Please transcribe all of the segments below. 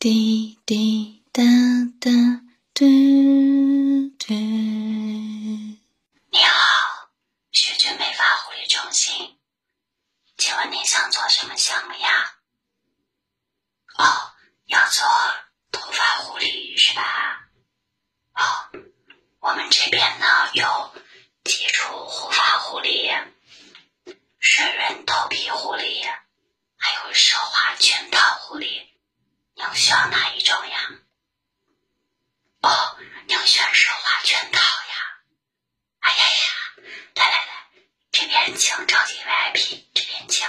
滴滴答答，嘟嘟。你好，学君美发护理中心，请问你想做什么项目呀？哦，要做头发护理是吧？哦，我们这边呢有基础护发护理、水润头皮护理，还有奢华全套护理。您选哪一种呀？哦，您选奢华全套呀？哎呀呀，来来来，这边请，超级 VIP，这边请。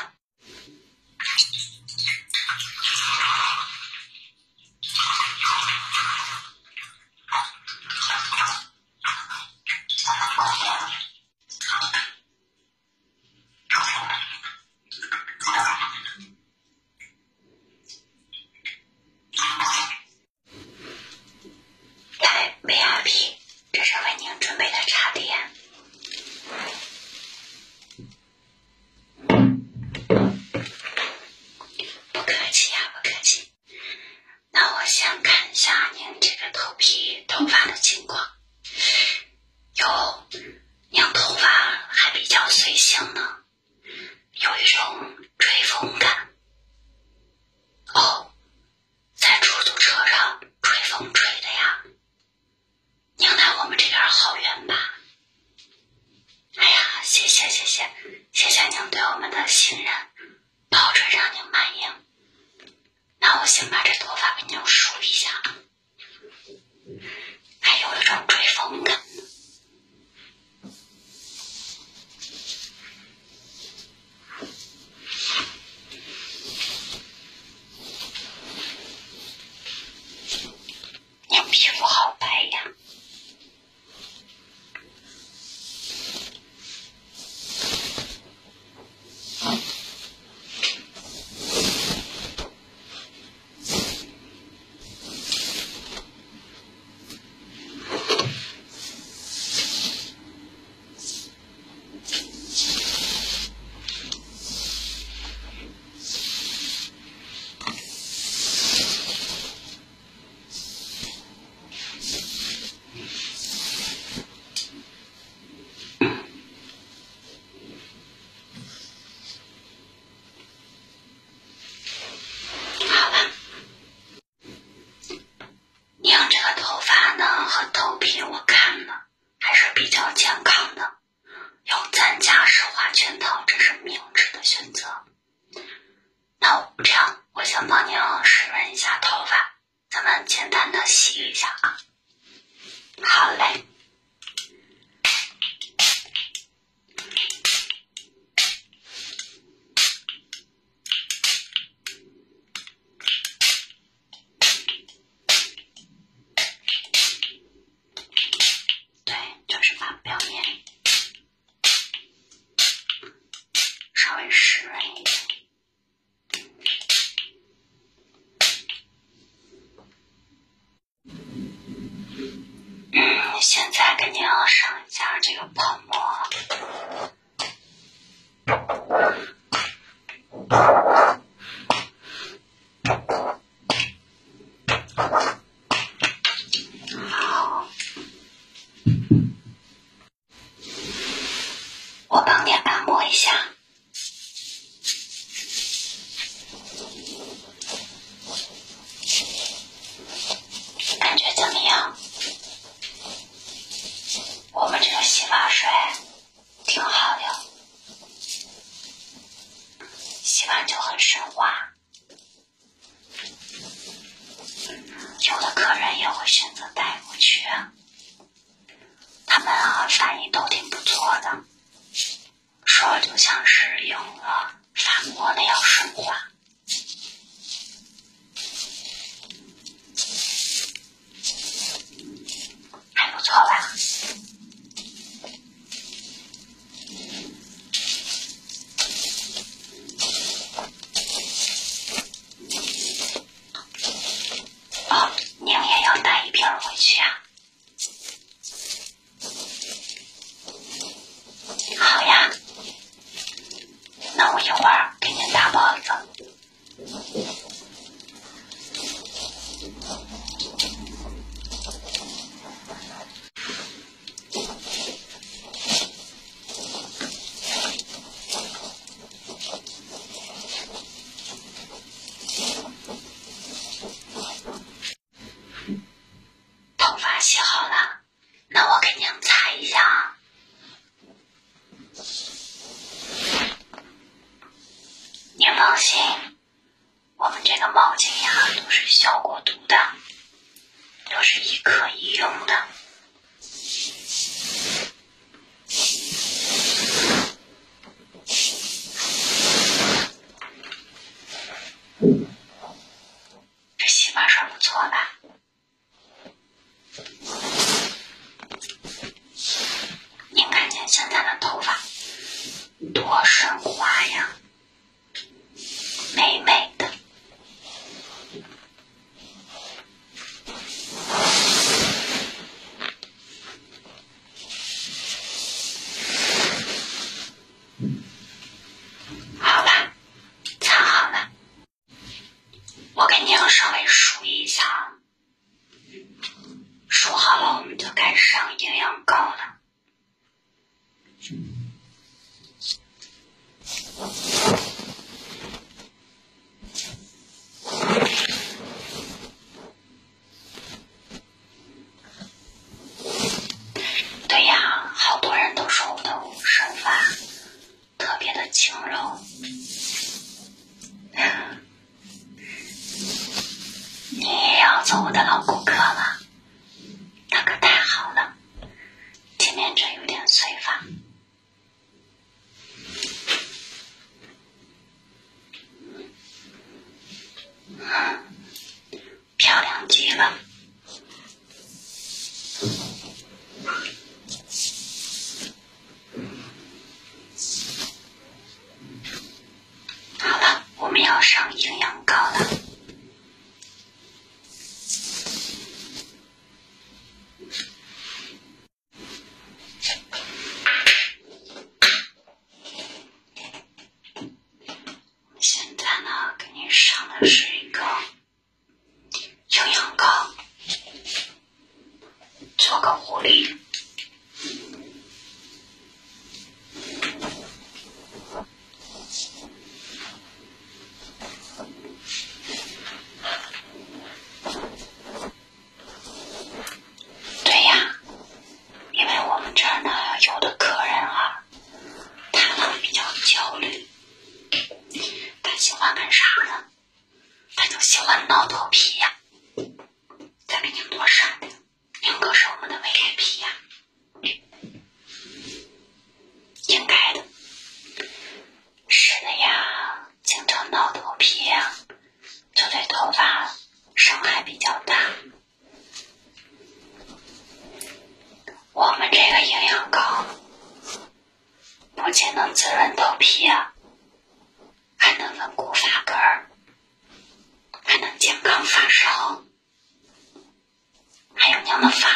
还是这个泡沫。好。我帮你按摩一下。感觉怎么样？我们这个洗发水挺好的，洗完就很顺滑。有的客人也会选择带过去，他们啊反应都挺不错的。说就像是用了发膜那样顺滑。这洗发水不错吧？你看你现在的头发多顺滑呀美美的。做个狐狸。发烧还有娘的发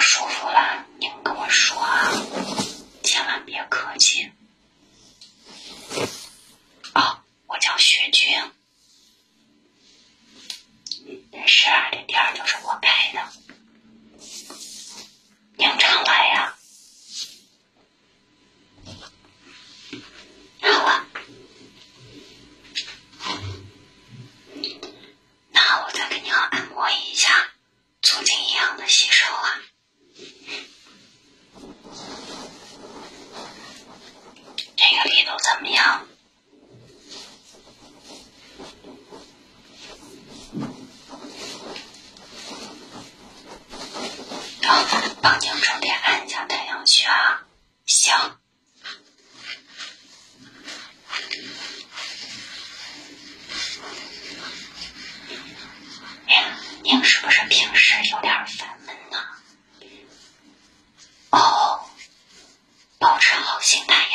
舒服你是不是平时有点烦闷呢？哦。保持好心态。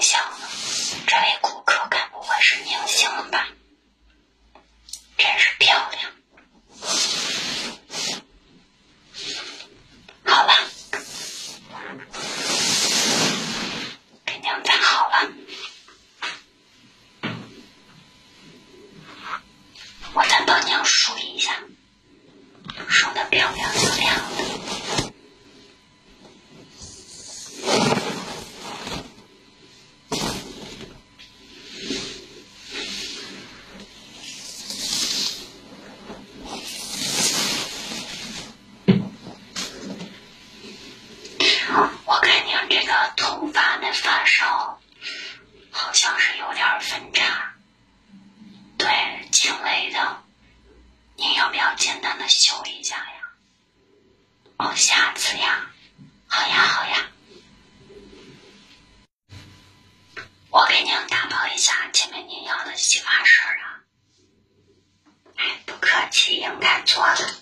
想。洗发水啊哎不客气应该做的。